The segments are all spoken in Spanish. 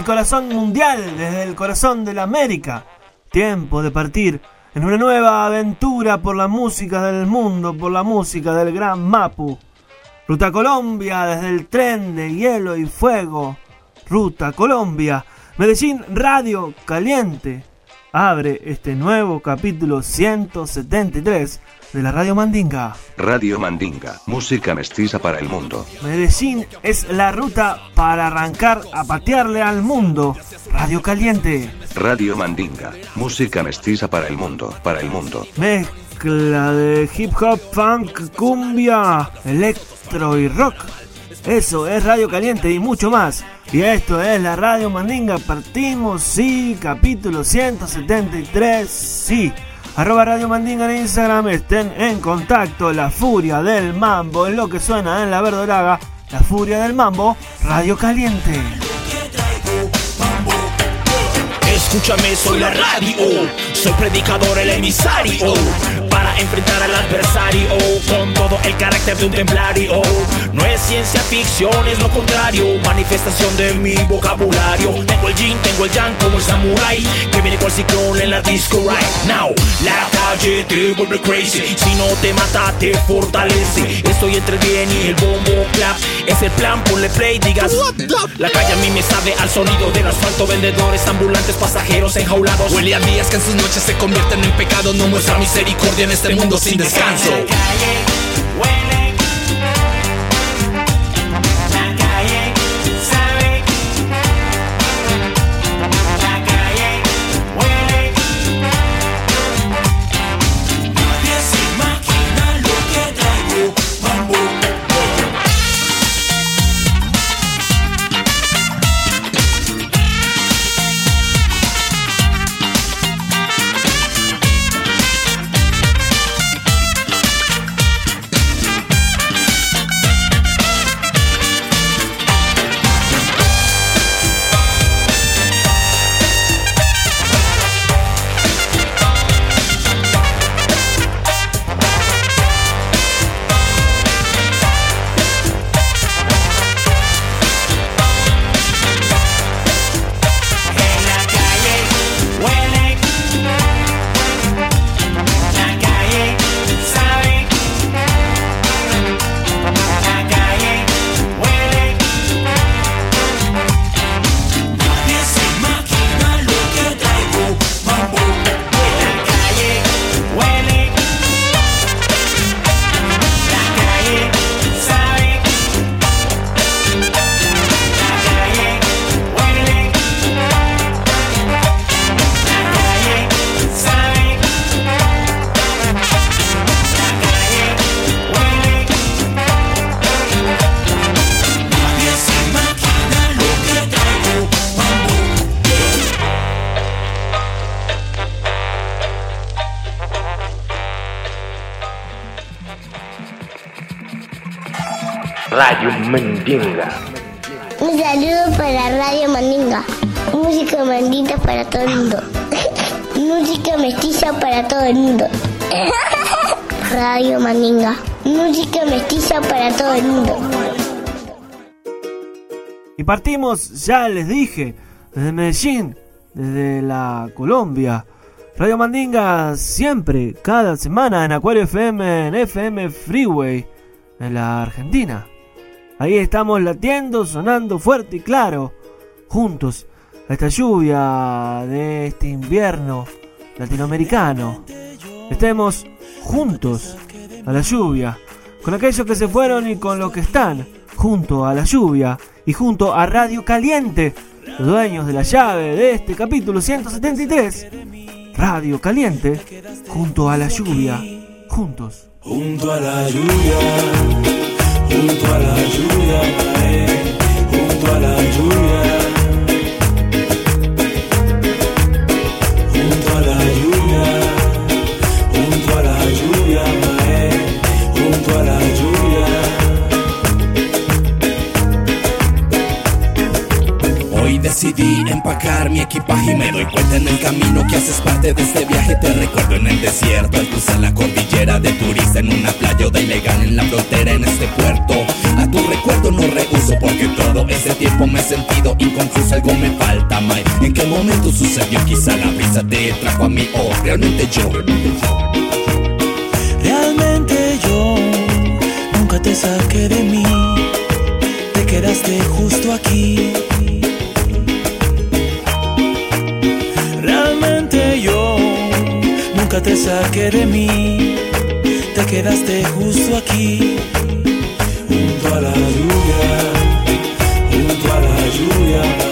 El corazón mundial, desde el corazón de la América, tiempo de partir en una nueva aventura por la música del mundo, por la música del gran Mapu. Ruta Colombia, desde el tren de hielo y fuego. Ruta Colombia, Medellín Radio Caliente. Abre este nuevo capítulo 173 de la Radio Mandinga. Radio Mandinga, música mestiza para el mundo. Medellín es la ruta para arrancar a patearle al mundo. Radio Caliente. Radio Mandinga, música mestiza para el mundo, para el mundo. Mezcla de hip hop, funk, cumbia, electro y rock. Eso es Radio Caliente y mucho más. Y esto es la Radio Mandinga. Partimos, sí, capítulo 173, sí. Arroba Radio Mandinga en Instagram, estén en contacto. La furia del mambo es lo que suena en la verdolaga. La furia del mambo, Radio Caliente. Escúchame, soy la radio, soy predicador, el emisario, enfrentar al adversario con todo el carácter de un templario. No es ciencia ficción, es lo contrario, manifestación de mi vocabulario. Tengo el yin, tengo el yang como el samurai, que viene cual ciclón en la disco right now. La calle te vuelve crazy, si no te mata te fortalece. Estoy entre el bien y el bombo clap, es el plan, ponle play, digas. La calle a mí me sabe al sonido del asfalto, vendedores ambulantes, pasajeros enjaulados. Huele a días que en sus noches se convierten en pecado. No muestra misericordia en este mundo sin descanso. Radio Mandinga. Un saludo para Radio Mandinga. Música mandita para todo el mundo. Música mestiza para todo el mundo. Radio Mandinga. Música mestiza para todo el mundo. Y partimos, ya les dije, desde Medellín, desde la Colombia. Radio Mandinga siempre, cada semana en Acuario FM, en FM Freeway, en la Argentina. Ahí estamos latiendo, sonando fuerte y claro, juntos, a esta lluvia de este invierno latinoamericano. Estemos juntos a la lluvia, con aquellos que se fueron y con los que están, junto a la lluvia y junto a Radio Caliente, los dueños de la llave de este capítulo 173. Radio Caliente, junto a la lluvia, juntos. Junto a la lluvia, junto a la lluvia, eh, junto a la lluvia. Decidí empacar mi equipaje y me doy cuenta en el camino que haces parte de este viaje. Te recuerdo en el desierto, al cruzar la cordillera de turista en una playa o de ilegal en la frontera en este puerto. A tu recuerdo no rehuso porque todo ese tiempo me he sentido inconfuso, algo me falta, May. ¿En qué momento sucedió? Quizá la brisa te trajo a mí o realmente yo. Realmente yo nunca te saqué de mí, te quedaste justo aquí. Nunca te saqué de mí, te quedaste justo aquí, junto a la lluvia, junto a la lluvia,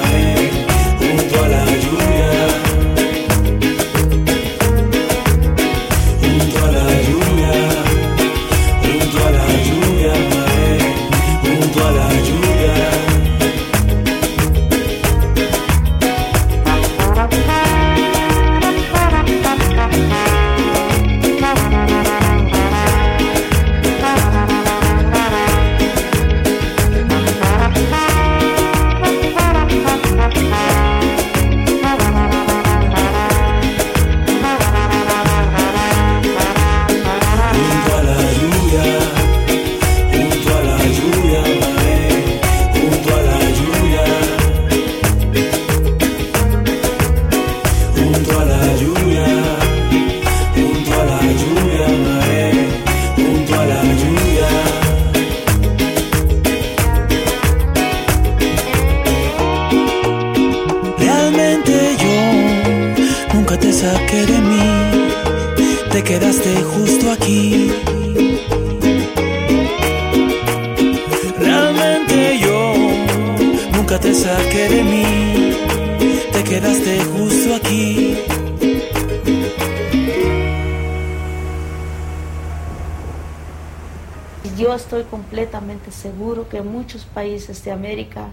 completamente seguro que en muchos países de América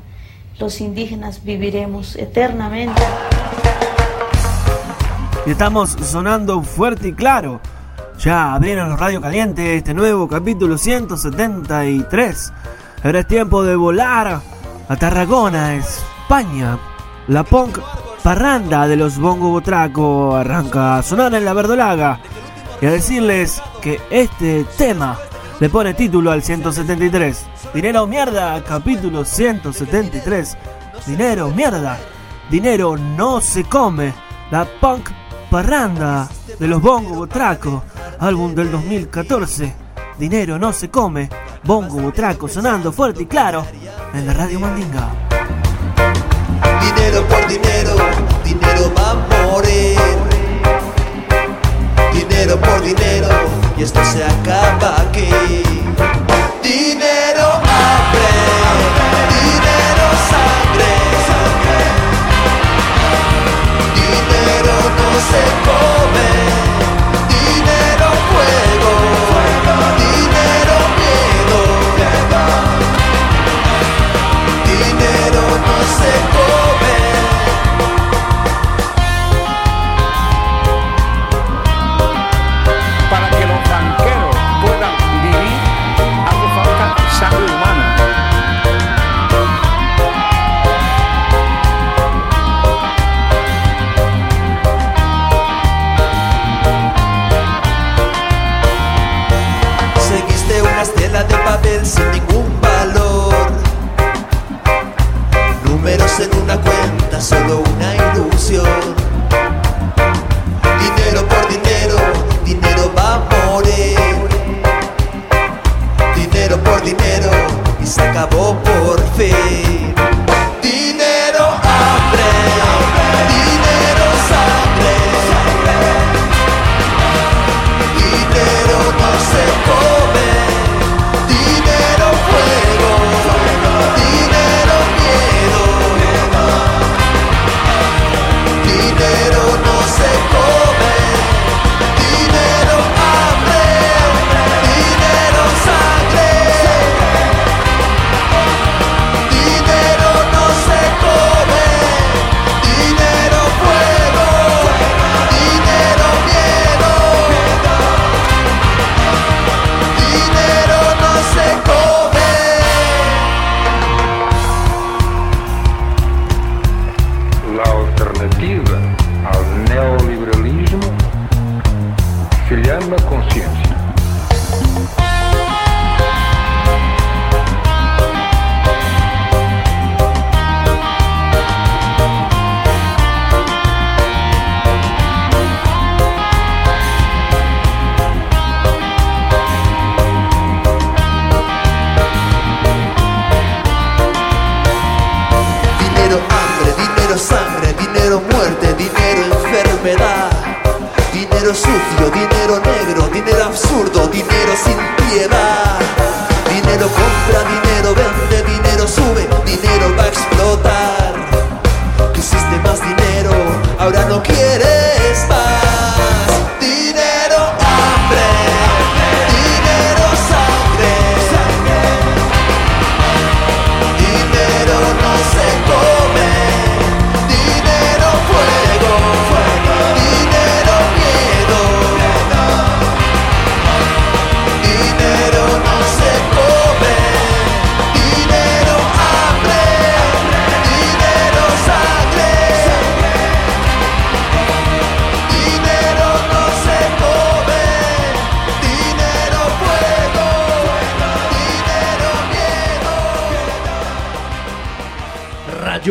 los indígenas viviremos eternamente. Estamos sonando fuerte y claro. Ya abrieron los Radio Caliente este nuevo capítulo 173. Ahora es tiempo de volar a Tarragona, España. La punk parranda de los Bongo Botraco arranca a sonar en la verdolaga. Y a decirles que este tema le pone título al 173. Dinero mierda, capítulo 173. Dinero, mierda. Dinero no se come. La punk parranda de los Bongo Botraco. Álbum del 2014. Dinero no se come. Bongo Botraco sonando fuerte y claro en la radio Mandinga. Dinero por dinero, dinero va a morir. Y esto se acaba aquí. Dinero, hambre, dinero, sangre. Dinero no se come. sin ningún valor. Números en una cuenta, solo una ilusión. Dinero por dinero, dinero va a morir. Dinero por dinero y se acabó por fin.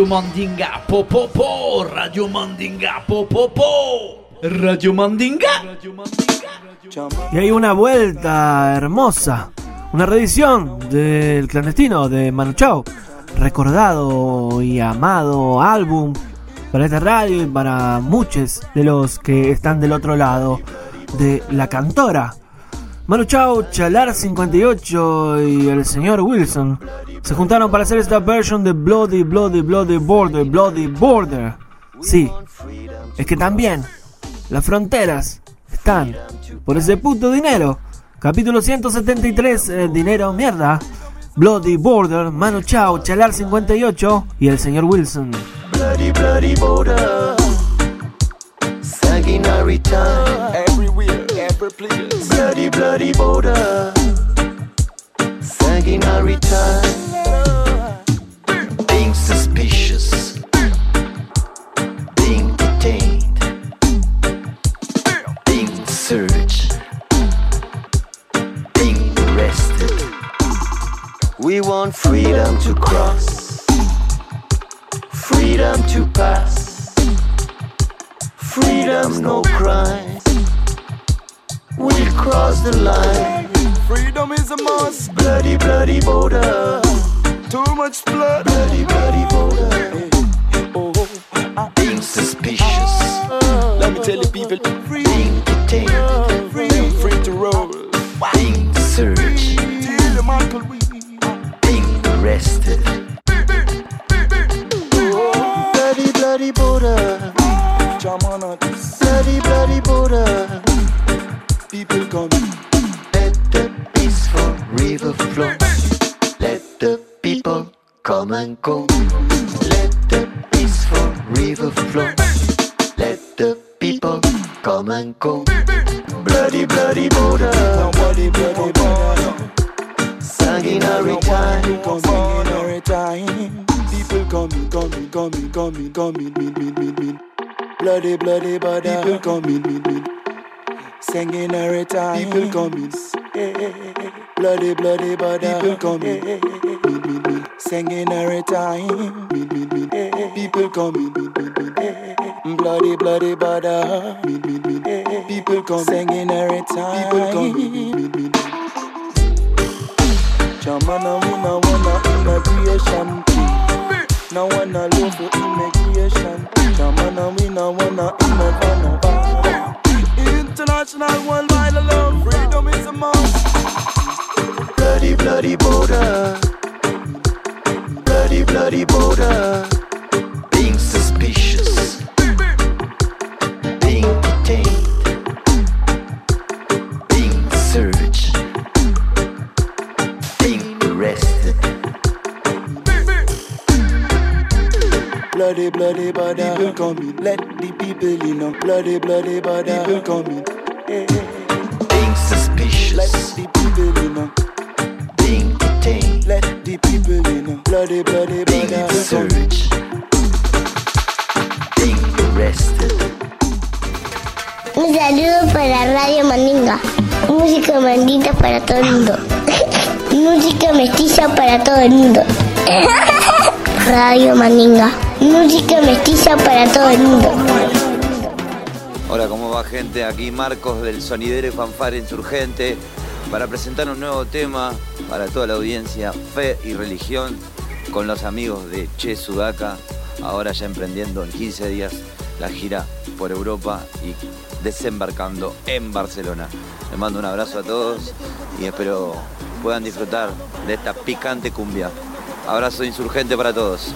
Radio Mandinga, po Radio Mandinga, po, Radio Mandinga. Y hay una vuelta hermosa, una reedición del clandestino de Manu Chao, recordado y amado álbum para esta radio y para muchos de los que están del otro lado de la cantora. Manu Chao, Chalar 58 y el señor Wilson se juntaron para hacer esta versión de Bloody, Bloody, Bloody Border, Bloody Border. Sí, es que también las fronteras están por ese puto dinero. Capítulo 173, eh, dinero mierda. Bloody Border, Manu Chao, Chalar 58 y el señor Wilson. Bloody, bloody border. Sanguinary time. Place. Bloody, bloody border. Sanguinary time. Being suspicious. Being detained. Being searched. Being arrested. We want freedom to cross. Freedom to pass. Freedom, no crime. We'll cross the line. Freedom is a must. Bloody, bloody border. Too much blood. Bloody, bloody border. People coming. Min, min, min. Bloody, bloody border. Min, min, min. People coming. Sanguinary Bloody, bloody, border. People coming. Let the people in. know. Bloody, bloody, border. People coming. Being suspicious. Let the people in. know. Being detained. Let the people in. know. Bloody, bloody, border. Being searched. Being arrested. Un saludo para Radio Mandinga. Música mandita para todo el mundo. Música mestiza para todo el mundo. Radio Mandinga. Música mestiza para todo el mundo. Hola, ¿cómo va gente? Aquí Marcos del Sonidero y Fanfare Insurgente para presentar un nuevo tema para toda la audiencia, fe y religión, con los amigos de Che Sudaka, ahora ya emprendiendo en 15 días la gira por Europa y desembarcando en Barcelona. Les mando un abrazo a todos y espero puedan disfrutar de esta picante cumbia. Abrazo insurgente para todos.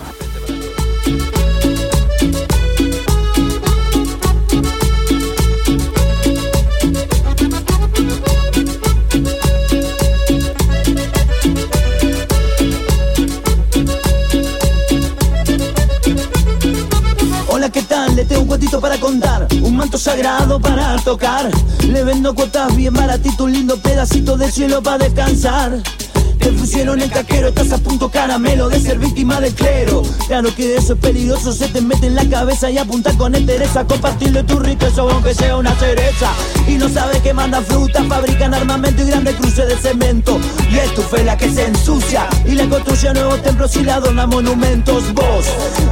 Para contar, un manto sagrado para tocar. Le vendo cuotas bien baratito, un lindo pedacito de cielo para descansar. Te pusieron el caquero, estás a punto caramelo de ser víctima del clero. Claro que eso es peligroso, se te mete en la cabeza y apunta con entereza. Compartirle tu riqueza aunque sea una cereza. Y no sabes que mandan fruta, fabrican armamento y grandes cruces de cemento. Y es tu fe la que se ensucia y le construye nuevos templos y le adorna monumentos. Vos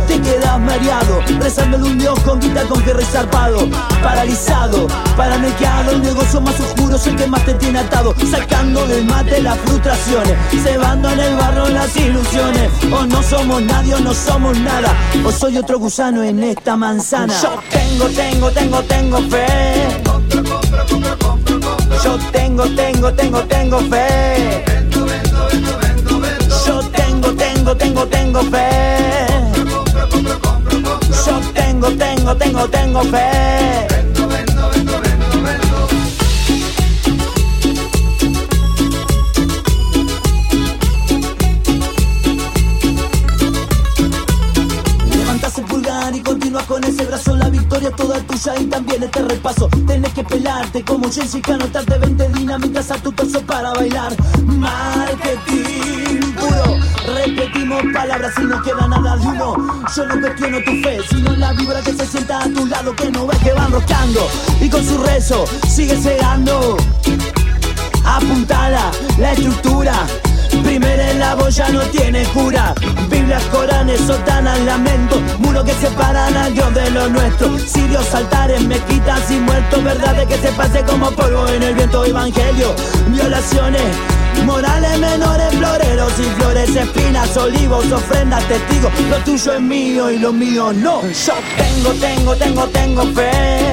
te quedas mareado, rezando un dios con guita con que zarpado, paralizado, paranoiado. El negocio más oscuro es el que más te tiene atado, sacando del mate las frustraciones, cebando en el barro las ilusiones. O no somos nadie o no somos nada, o soy otro gusano en esta manzana. Yo tengo, tengo, tengo, tengo fe. Yo tengo, tengo, tengo, tengo fe. Yo tengo, tengo, tengo, tengo fe. Yo tengo, tengo, tengo, tengo fe. Victoria toda tuya y también este repaso. Tenés que pelarte como Jessica Anotarte 20 dinamitas a tu paso para bailar. Marketing puro Repetimos palabras y no queda nada de humo. Yo no cuestiono tu fe Sino la vibra que se sienta a tu lado Que no ves que van roscando. Y con su rezo sigue cegando Apuntada la estructura Primera en la boya no tiene cura Biblias, Coranes, sotanas, lamento Muro que separan al Dios de lo nuestro Sirios, altares, mezquitas y muertos Verdades que se pase como polvo en el viento Evangelio, violaciones Morales menores, floreros y flores, espinas, olivos, ofrendas, testigos. Lo tuyo es mío y lo mío no. Yo tengo, tengo, tengo, tengo fe.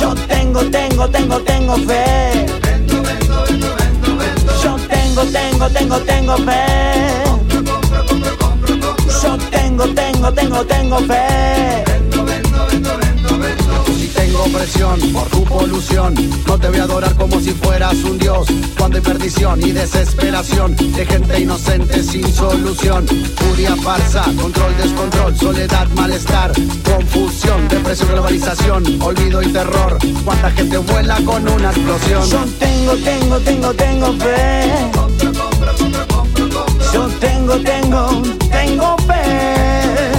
Yo tengo, tengo, tengo, tengo fe. Tengo, tengo, tengo, tengo fe. Yo tengo, tengo, tengo, tengo fe. Tengo presión por tu polución, no te voy a adorar como si fueras un dios. Cuando hay perdición y desesperación de gente inocente sin solución, furia falsa, control, descontrol, soledad, malestar, confusión, depresión, globalización, olvido y terror. Cuánta gente vuela con una explosión. Yo tengo, tengo, tengo, tengo fe. Yo tengo, tengo, tengo fe.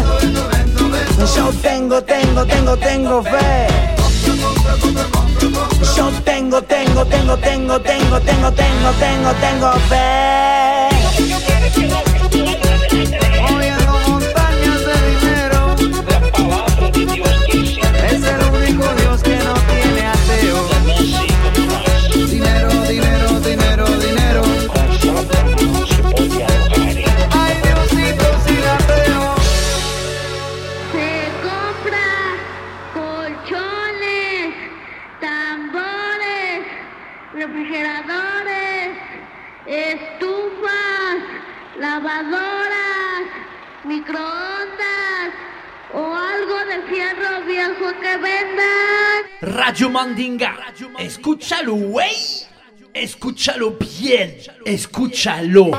Yo tengo, tengo, tengo, tengo fe. Yo tengo, tengo, tengo, tengo, tengo, tengo, tengo, tengo, tengo fe. Radio Mandinga. Escúchalo, güey. Escúchalo bien. Escúchalo.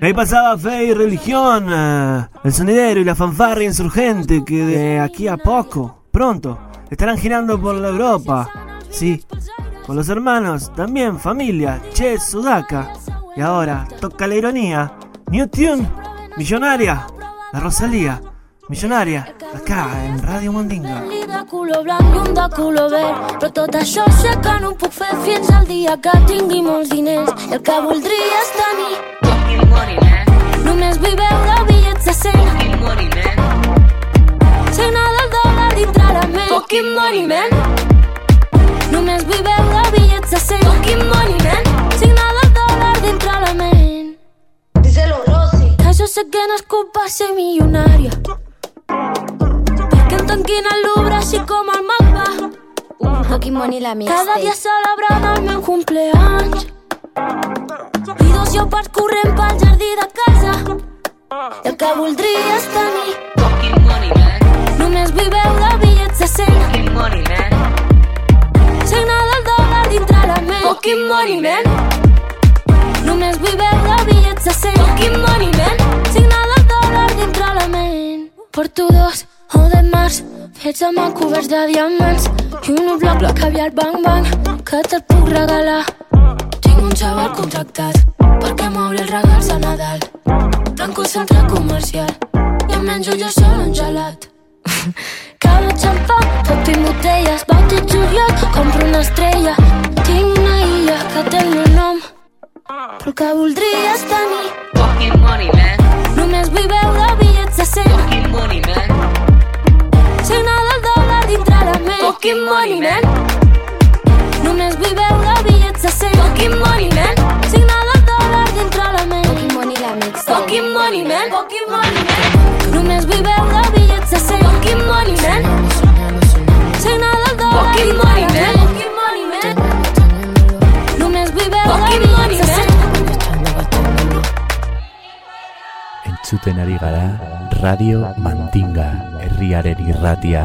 Ahí pasaba Fe y Religión, eh, el sonidero y la fanfarria insurgente que de aquí a poco, pronto, estarán girando por la Europa. Sí, con los hermanos, también familia, Che Sudaka. Y ahora, toca la ironía, New Tune, Millonaria, la Rosalía, Millonaria, acá en Radio Mandinga. de color blanc i un de color verd. Però tot això sé que no ho puc fer fins al dia que tingui molts diners. I el que voldria és tenir Fucking money, man. Només vull veure bitllets de cent. Fucking money, man. Signar del dòlar dintre la ment. Fucking money, man. Només vull veure bitllets de cent. Fucking money, man. Signar del dòlar dintre la ment. Díselo, Rosy. Que jo sé que nascut per ser milionària. Tanquin al Louvre així com el mapa. Fucking money, la mixtape. Cada dia celebrant el meu cumpleaños. I dos lleopards corrent pel jardí de casa. I el que voldria és tenir Fucking money, man. Només vull veure bitllets de cent. Fucking money, man. Signar del dòlar dintre la ment. Fucking money, man. Només vull veure bitllets de cent. Fucking money, man. Signar del dòlar dintre la ment. Porto dos o de març fets amb el coberts de diamants i un bloc bloc caviar bang bang que te'l puc regalar. Tinc un xaval contractat perquè m'obri els regals de Nadal. Tanco el centre comercial i em menjo jo sol un gelat. Cada xampà, tot i botelles, bauti juliol, compro una estrella. Tinc una illa que té el meu nom, però que voldria és tenir. Fucking money, man. Només vull veure bitllets de cent. Fucking money, man. Dintre la ment. Fucking money, man. Només vull veure bitllets de cent. Fucking money, man. Signar del dòlar dintre la ment. Fucking money, la mixtape. Fucking money, man. Fucking money, man. Només vull veure bitllets de cent. Fucking money, man. Signar del dòlar Fucking money, man. Fucking money, man. Només vull veure bitllets de cent. Entzuten ari gara Radio Mandinga herriaren irratia.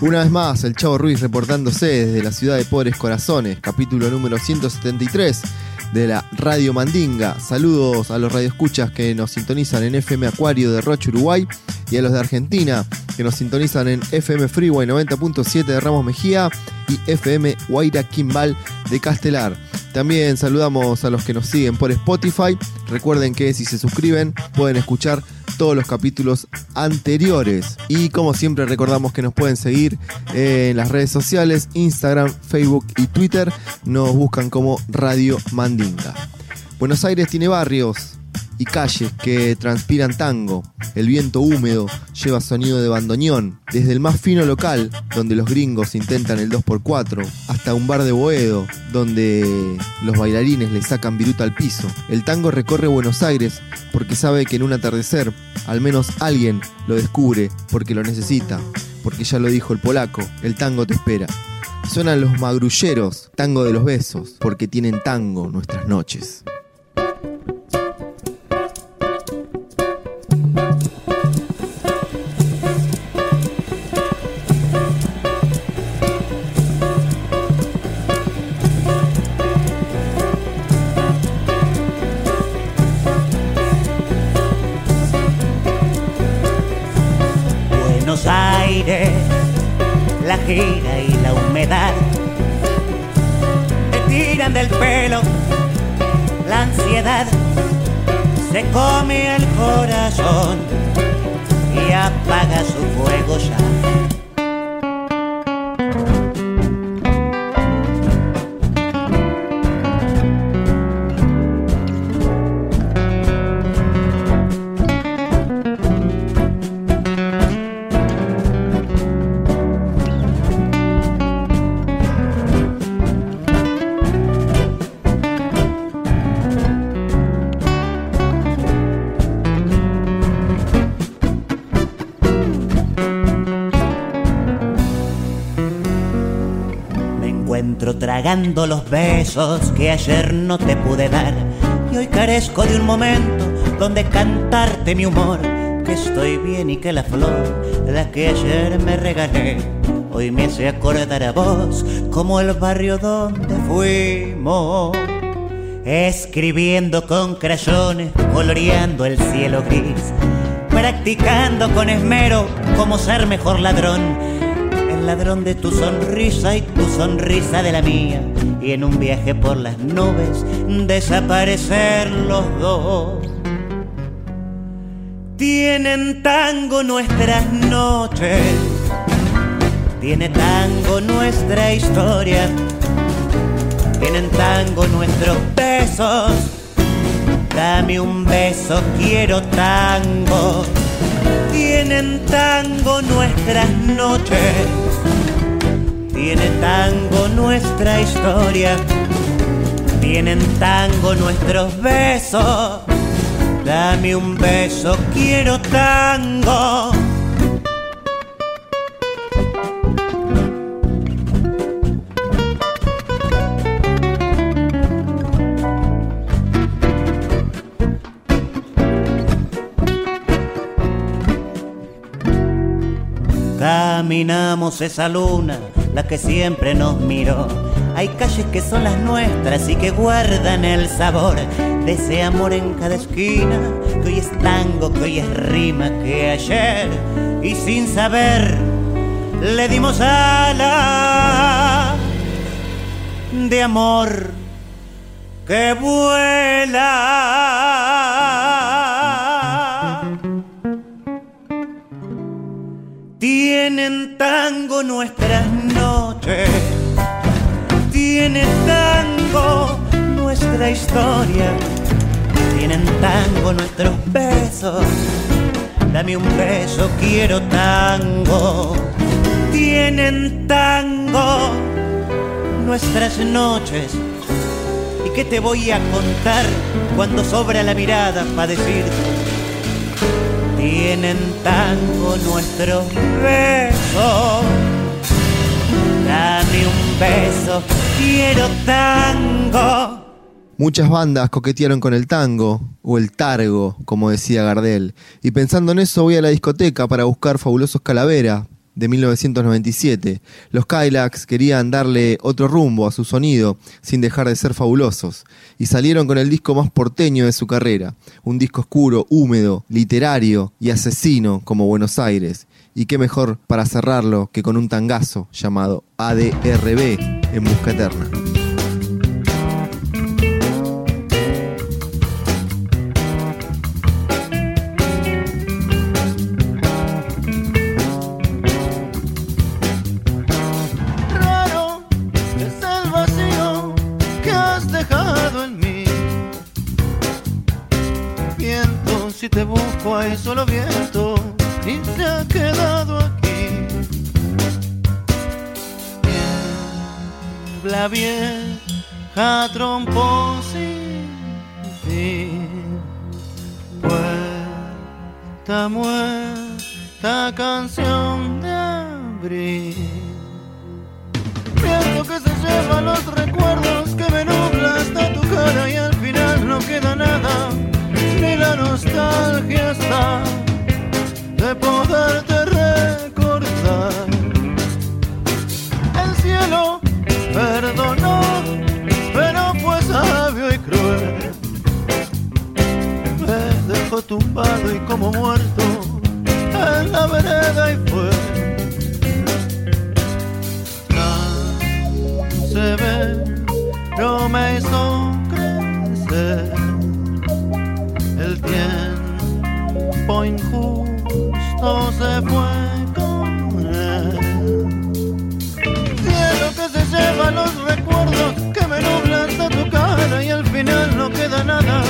Una vez más, el Chavo Ruiz reportándose desde la ciudad de Pobres Corazones, capítulo número 173 de la Radio Mandinga. Saludos a los radioescuchas que nos sintonizan en FM Acuario de Rocha, Uruguay, y a los de Argentina que nos sintonizan en FM Freeway 90.7 de Ramos Mejía y FM Guaira Quimbal de Castelar. También saludamos a los que nos siguen por Spotify. Recuerden que si se suscriben pueden escuchar todos los capítulos anteriores. Y como siempre recordamos que nos pueden seguir en las redes sociales, Instagram, Facebook y Twitter. Nos buscan como Radio Mandinga. Buenos Aires tiene barrios y calles que transpiran tango. El viento húmedo lleva sonido de bandoneón, desde el más fino local, donde los gringos intentan el 2x4, hasta un bar de Boedo, donde los bailarines le sacan viruta al piso. El tango recorre Buenos Aires porque sabe que en un atardecer, al menos alguien lo descubre porque lo necesita, porque ya lo dijo el polaco, el tango te espera. Suenan los magrulleros, tango de los besos, porque tienen tango nuestras noches. Come el corazón y apaga su fuego ya. Tragando los besos que ayer no te pude dar. Y hoy carezco de un momento donde cantarte mi humor. Que estoy bien y que la flor, la que ayer me regalé, hoy me hace acordar a vos como el barrio donde fuimos. Escribiendo con crayones, coloreando el cielo gris, practicando con esmero cómo ser mejor ladrón ladrón de tu sonrisa y tu sonrisa de la mía. Y en un viaje por las nubes desaparecer los dos. Tienen tango nuestras noches, tiene tango nuestra historia, tienen tango nuestros besos. Dame un beso, quiero tango. Tienen tango nuestras noches, tiene tango nuestra historia, tienen tango nuestros besos. Dame un beso, quiero tango. Caminamos esa luna, que siempre nos miró. Hay calles que son las nuestras y que guardan el sabor de ese amor en cada esquina, que hoy es tango, que hoy es rima, que ayer y sin saber le dimos ala de amor que vuela. Tienen tango nuestras noches, tiene tango nuestra historia, tienen tango nuestros besos. Dame un beso, quiero tango. Tienen tango nuestras noches. ¿Y qué te voy a contar cuando sobra la mirada para decirte? Tienen tango nuestros besos. Dame un beso, quiero tango. Muchas bandas coquetearon con el tango, o el targo, como decía Gardel. Y pensando en eso voy a la discoteca para buscar Fabulosos Calavera, de 1997. Los Kylax querían darle otro rumbo a su sonido, sin dejar de ser fabulosos. Y salieron con el disco más porteño de su carrera. Un disco oscuro, húmedo, literario y asesino como Buenos Aires. Y qué mejor para cerrarlo que con un tangazo llamado ADRB en Busca Eterna. Raro es el vacío que has dejado en mí. Viento, si te busco hay solo viento Niebla vieja trompo sin fin. Muerta canción de abril. Viento que se lleva los recuerdos que me nubla hasta tu cara y al final no queda nada, ni la nostalgia está de poderte recordar. perdonó, pero fue sabio y cruel. Me dejó tumbado y como muerto en la vereda y fue. Se ve, no me hizo crecer. El tiempo injusto se fue lleva los recuerdos que me nublan de tu cara y al final no queda nada.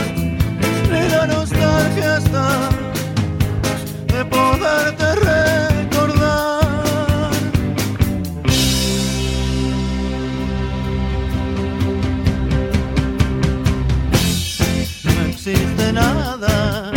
Le da nostalgia hasta de poderte recordar. No existe nada.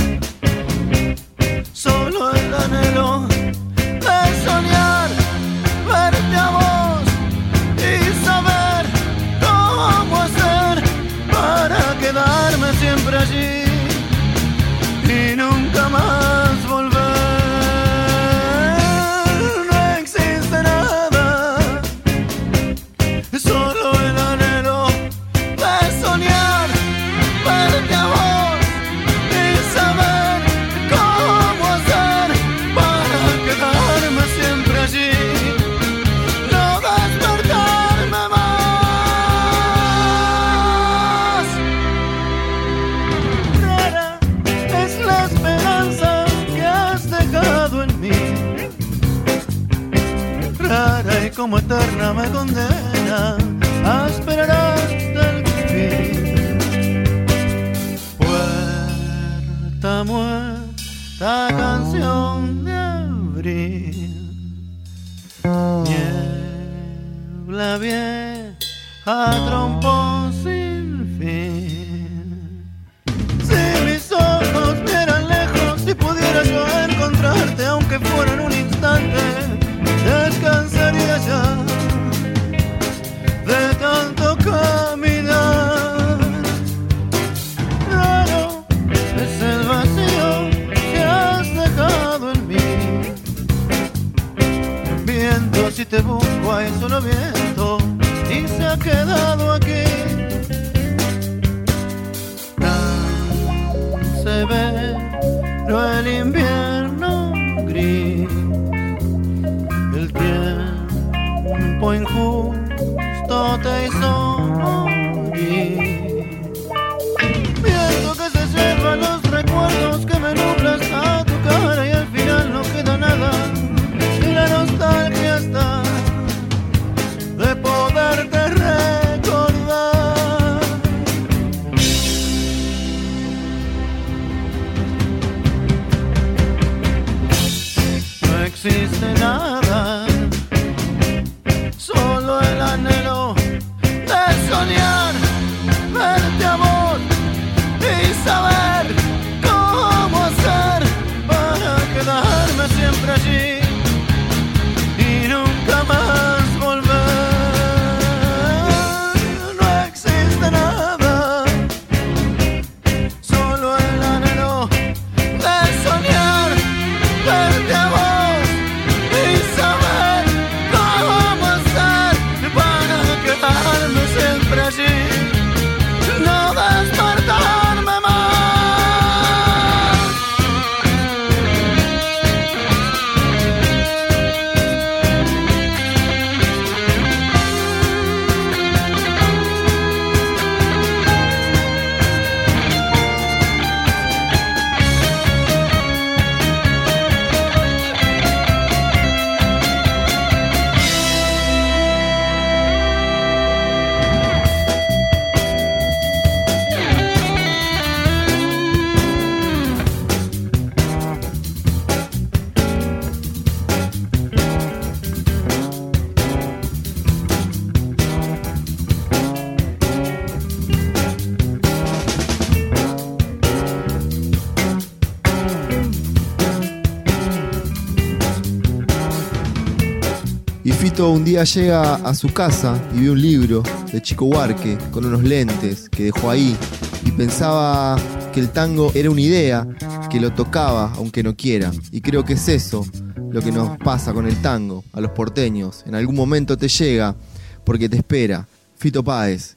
día llega a su casa y ve un libro de Chico Huarque con unos lentes que dejó ahí y pensaba que el tango era una idea que lo tocaba aunque no quiera. Y creo que es eso lo que nos pasa con el tango, a los porteños. En algún momento te llega porque te espera. Fito Páez,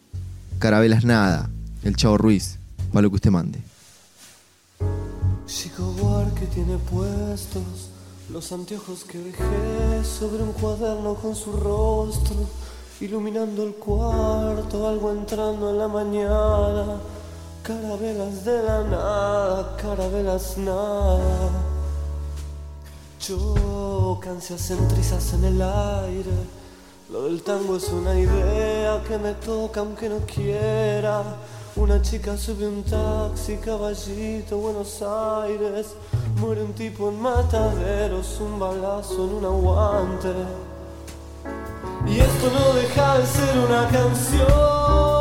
Carabelas Nada, El Chavo Ruiz, para lo que usted mande. Chico Huarque tiene puestos los anteojos que dejé sobre un cuaderno con su rostro, iluminando el cuarto, algo entrando en la mañana. Carabelas de la nada, carabelas nada. Chocan, se hacen trizas en el aire. Lo del tango es una idea que me toca aunque no quiera. Una chica sube un taxi, caballito, Buenos Aires. Muere un tipo en mataderos, un balazo en un aguante. Y esto no deja de ser una canción.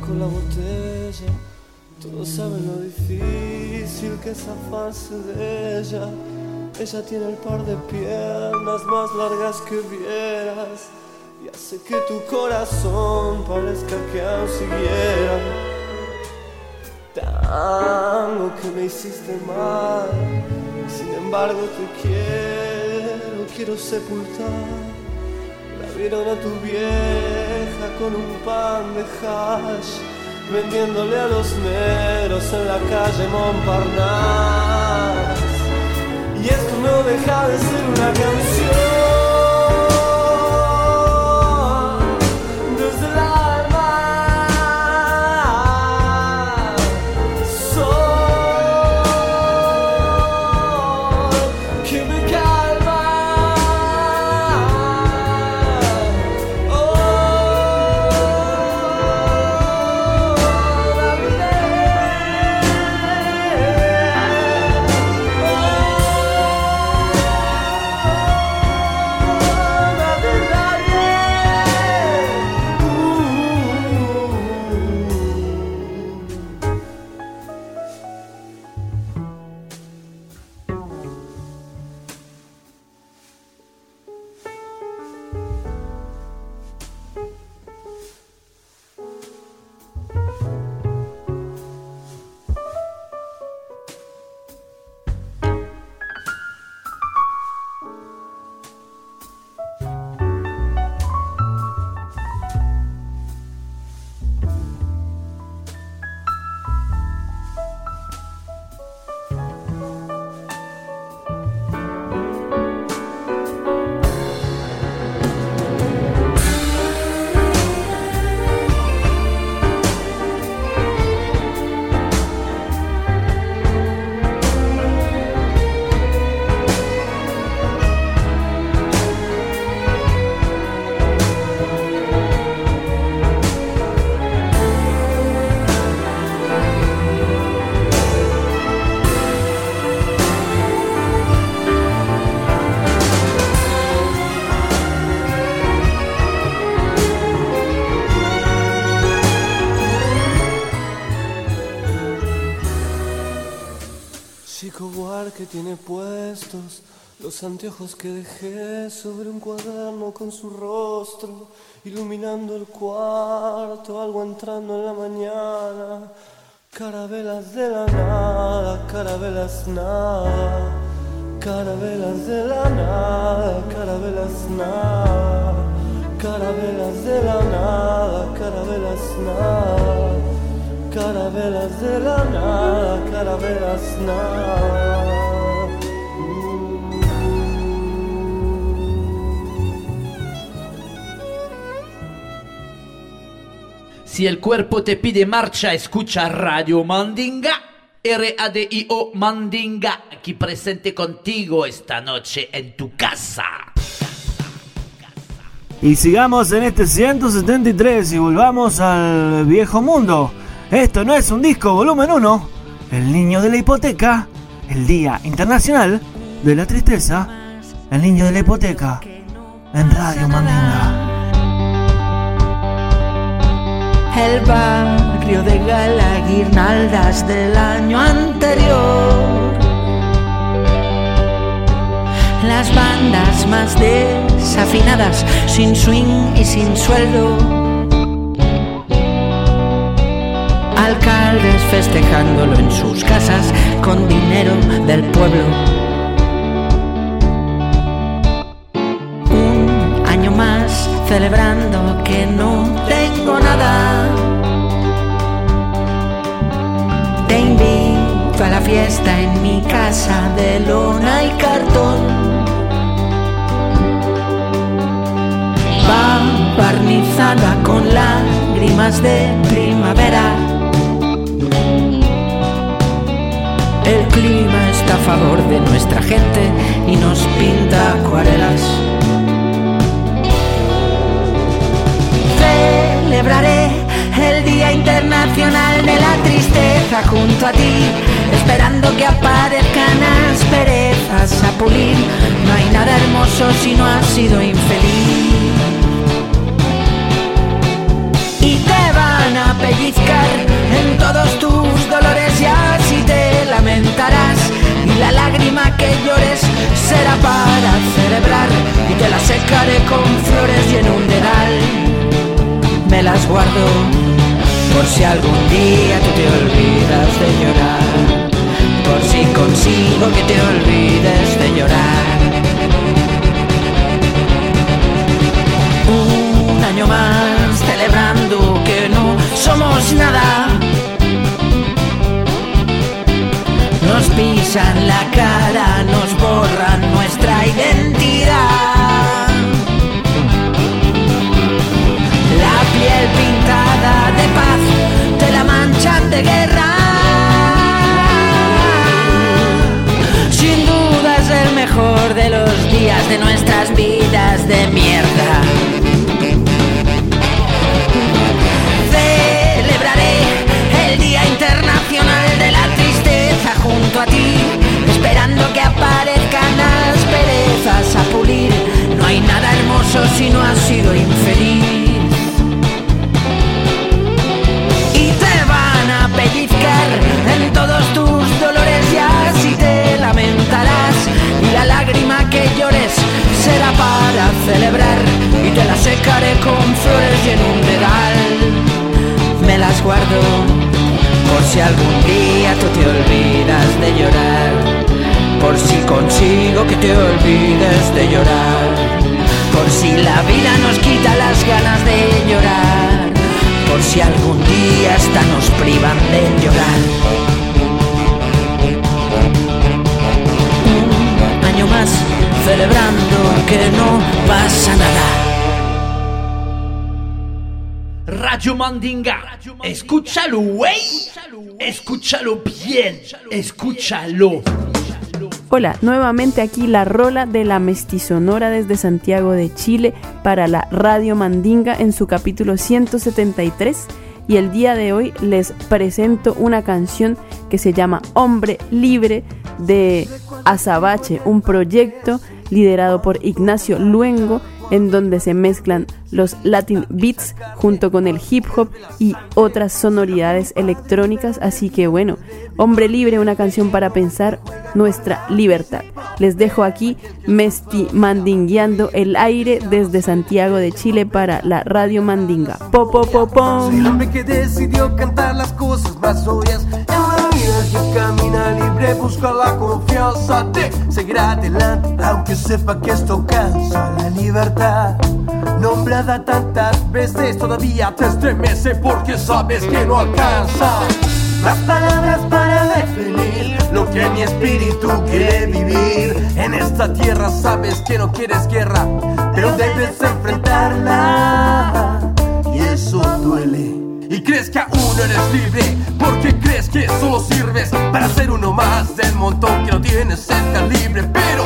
Con la botella. Todos saben lo difícil que es zafarse de ella. Ella tiene el par de piernas más largas que vieras. Y hace que tu corazón parezca que aún siguiera. Tango que me hiciste mal. Sin embargo te quiero, quiero sepultar. La vieron a tu vieja con un pan de hash vendiéndole a los negros en la calle Montparnasse. Y esto no deja de ser una canción. Los anteojos que dejé sobre un cuaderno con su rostro, iluminando el cuarto, algo entrando en la mañana. Carabelas de la nada, carabelas nada, carabelas de la nada, carabelas nada, carabelas de la nada, carabelas nada. Carabelas de la nada, carabelas nada. Si el cuerpo te pide marcha, escucha Radio Mandinga. R-A-D-I-O Mandinga, aquí presente contigo esta noche en tu casa. Y sigamos en este 173 y volvamos al viejo mundo. Esto no es un disco volumen 1. El niño de la hipoteca. El Día Internacional de la Tristeza. El niño de la hipoteca. En Radio Mandinga. El barrio de gala guirnaldas del año anterior. Las bandas más desafinadas, sin swing y sin sueldo. alcaldes festejándolo en sus casas con dinero del pueblo. Un año más celebrando que no tengo invito a la fiesta en mi casa de lona y cartón. Va barnizada con lágrimas de primavera. Día tú te si algún día tú te olvidas de llorar, por si consigo que te olvides de llorar, por si la vida nos quita las ganas de llorar, por si algún día hasta nos privan de llorar. Un año más celebrando que no pasa nada. Radio Mandinga, escúchalo, güey. Escúchalo bien, escúchalo. Hola, nuevamente aquí la rola de la mestizonora desde Santiago de Chile para la Radio Mandinga en su capítulo 173 y el día de hoy les presento una canción que se llama Hombre Libre de Azabache, un proyecto liderado por Ignacio Luengo en donde se mezclan los Latin beats junto con el hip hop y otras sonoridades electrónicas. Así que bueno, Hombre Libre, una canción para pensar nuestra libertad. Les dejo aquí Mesti Mandingueando el aire desde Santiago de Chile para la Radio Mandinga. Po. Que camina libre busca la confianza de seguir adelante aunque sepa que esto cansa la libertad. Nombrada tantas veces todavía te estremece porque sabes que no alcanza. Las palabras para definir lo que mi espíritu quiere vivir. En esta tierra sabes que no quieres guerra pero debes enfrentarla crees que aún eres libre porque crees que solo sirves para ser uno más del montón que no tienes el calibre. Pero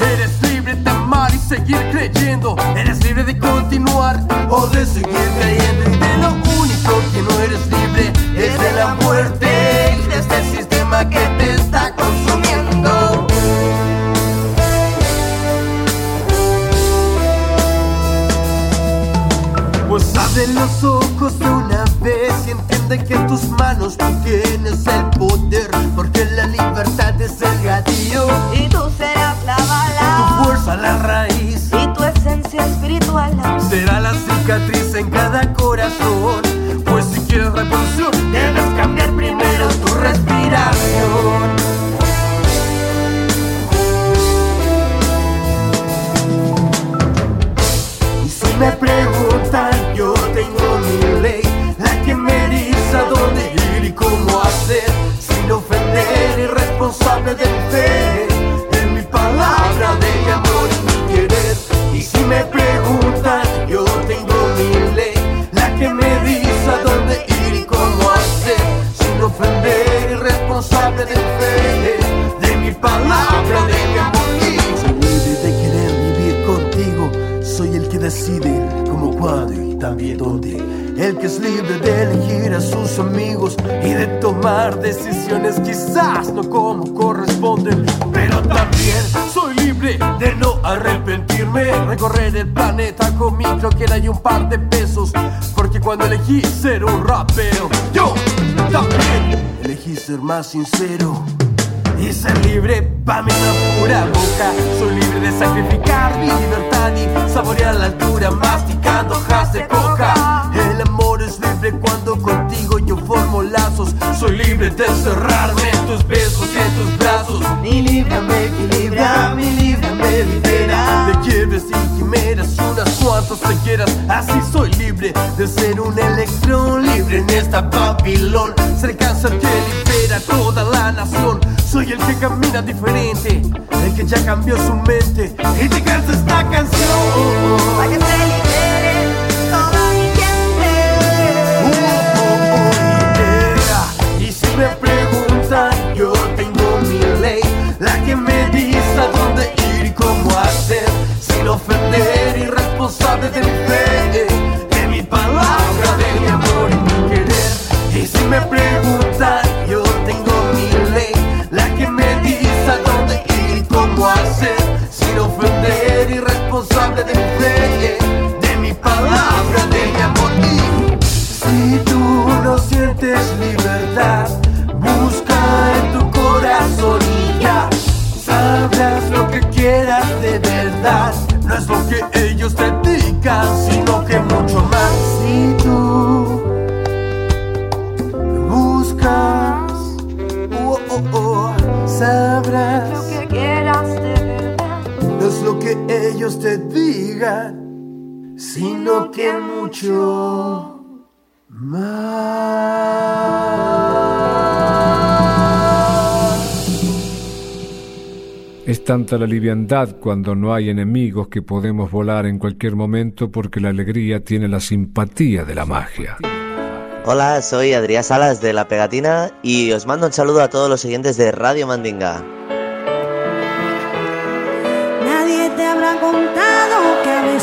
eres libre de amar y seguir creyendo. Eres libre de continuar o de seguir creyendo. Y de lo único que no eres libre es de la muerte y de este sistema que te está consumiendo. Pues abre los ojos de una ves y entiende que en tus manos tú tienes el poder, porque la libertad es el gatillo. Y tú serás la bala, tu fuerza la raíz, y tu esencia espiritual será la cicatriz en cada corazón. Pues si quieres revolución, debes cambiar primero tu respiración. Y si me preguntan, yo tengo mi ley quien me dice a dónde ir y cómo hacer, sin ofender, irresponsable de fe, en mi palabra de mi amor y mi querer. Y si me preguntan, yo tengo mi ley, la que me dice a dónde ir y cómo hacer, sin ofender, irresponsable de fe, de mi palabra de mi amor. Soy el que decide cómo, cuándo y también dónde. El que es libre de elegir a sus amigos y de tomar decisiones quizás no como corresponden, pero también soy libre de no arrepentirme, recorrer el planeta con mi croquera y un par de pesos, porque cuando elegí ser un rapero, yo también elegí ser más sincero. Libre pa' una pura boca. Soy libre de sacrificar mi libertad y saborear la altura Masticando hojas de coca. El amor es libre cuando contigo yo formo lazos. Soy libre de encerrarme en tus besos y en tus brazos. Mi libra me equilibra, mi libra me libera De quiebres y quimeras, unas cuantas te quieras Así soy libre de ser un electrón libre en esta Babilón. Ser el cáncer que libera toda la nación Soy el que camina diferente, el que ya cambió su mente. Y te canta esta canción. Para que te libere toda mi Y si me preguntan, yo tengo mi ley, la que me dice a dónde ir y cómo hacer, sin ofender, irresponsable de mi fe, de mi palabra, de mi amor y mi querer. Y si me preguntan, hacer, sin ofender, irresponsable de mi fe, de mi palabra, de mi amor si tú no sientes libertad, busca en tu corazón y ya sabrás lo que quieras de verdad. No es lo que ellos te digan, sino ellos te digan, sino que mucho Es tanta la liviandad cuando no hay enemigos que podemos volar en cualquier momento porque la alegría tiene la simpatía de la magia. Hola, soy Adrián Salas de La Pegatina y os mando un saludo a todos los siguientes de Radio Mandinga.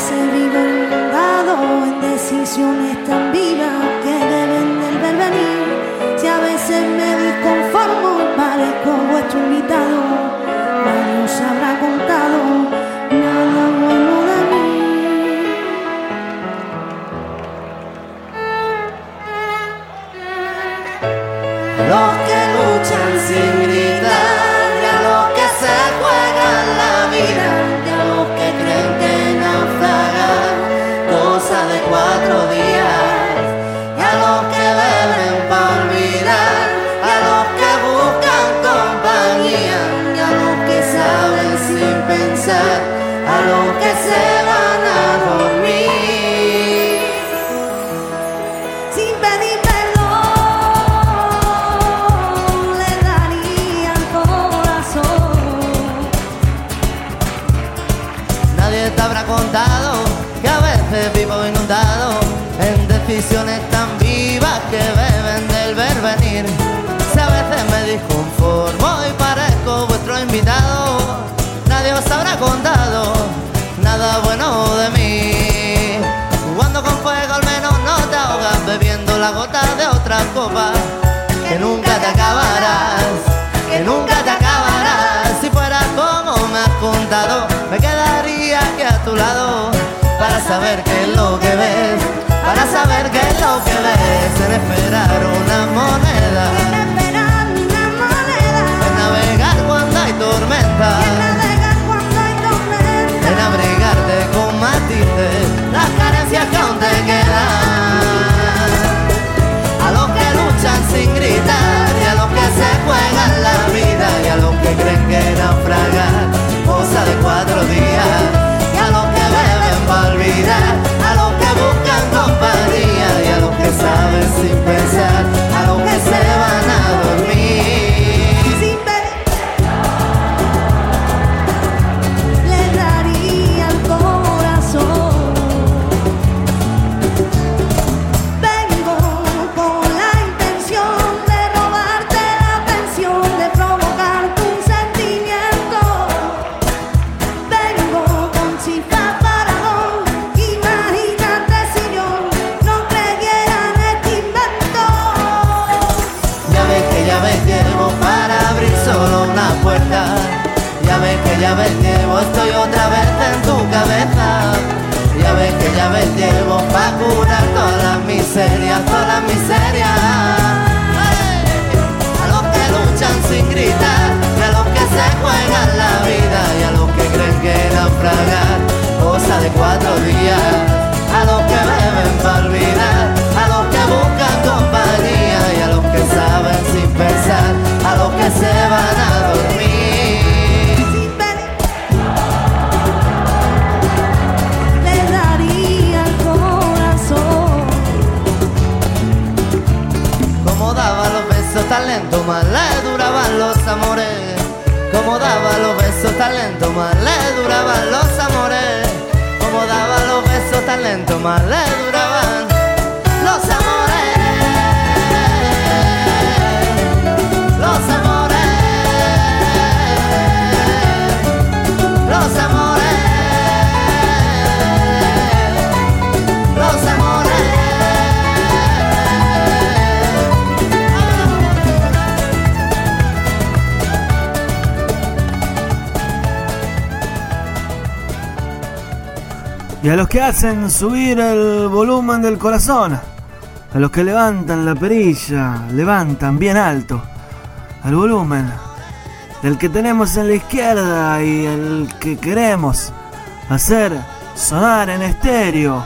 Veces vivo inundado en decisiones tan vivas que deben del venir. Si a veces me disconformo parezco vuestro invitado, nadie os habrá contado nada bueno de mí. Los que luchan sin la gota de otra copa. Que nunca te acabarás, que nunca te acabarás. Si fuera como me has contado, me quedaría aquí a tu lado para saber qué es lo que ves, para saber qué es lo que ves en esperar una moneda. Tan lento, a los que hacen subir el volumen del corazón, a los que levantan la perilla, levantan bien alto el volumen del que tenemos en la izquierda y el que queremos hacer sonar en estéreo.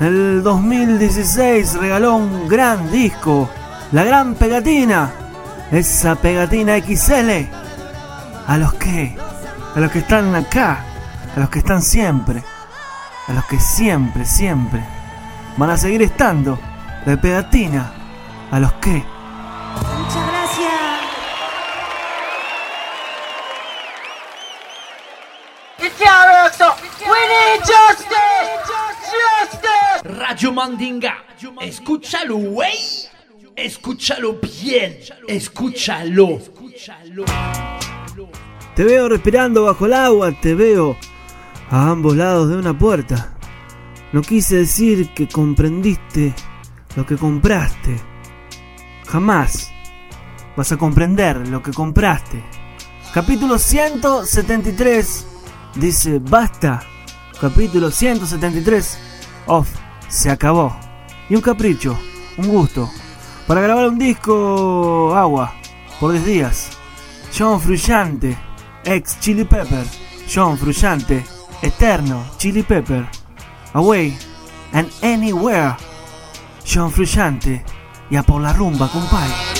El 2016 regaló un gran disco, la gran pegatina, esa pegatina XL. A los que, a los que están acá, a los que están siempre a los que siempre, siempre van a seguir estando de pegatina, a los que Muchas gracias. Radio Mandinga, escúchalo, güey. Escúchalo bien, escúchalo. te veo respirando bajo el agua, te veo a ambos lados de una puerta. No quise decir que comprendiste lo que compraste. Jamás vas a comprender lo que compraste. Capítulo 173 dice basta. Capítulo 173 off. Se acabó. Y un capricho, un gusto. Para grabar un disco agua por 10 días. John Frusciante, ex Chili Pepper. John Frusciante, eterno Chili Pepper. Away and anywhere. John Frusciante. Y a por la rumba, compay.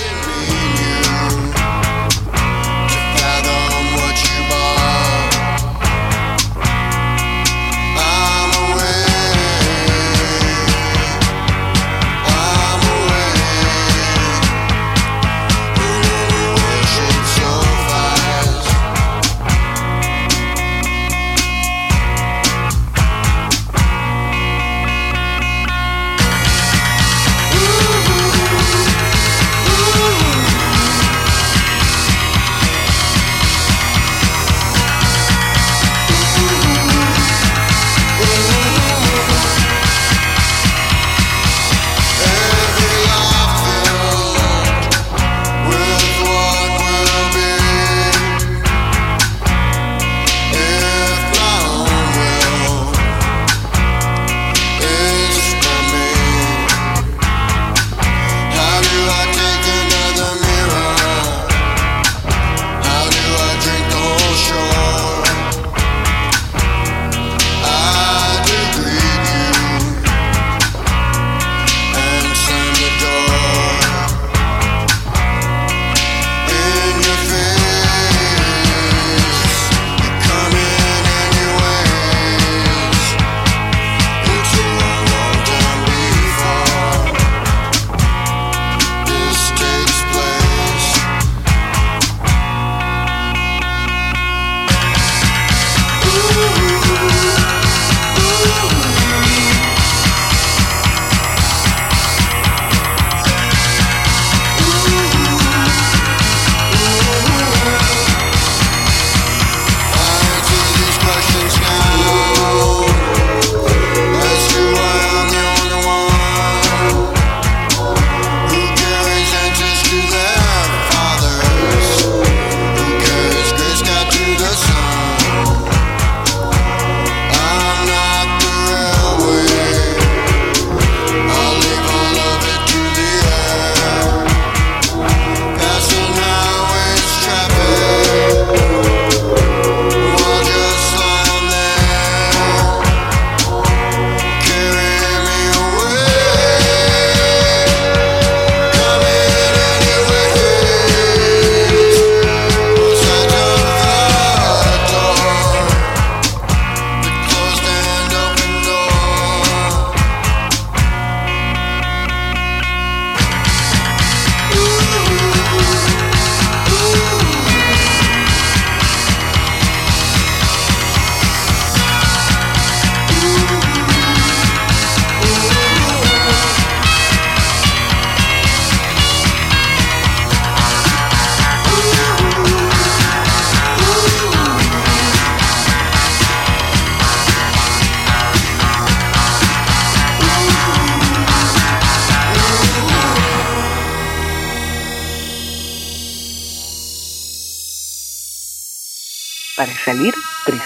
Ooh, ooh, ooh.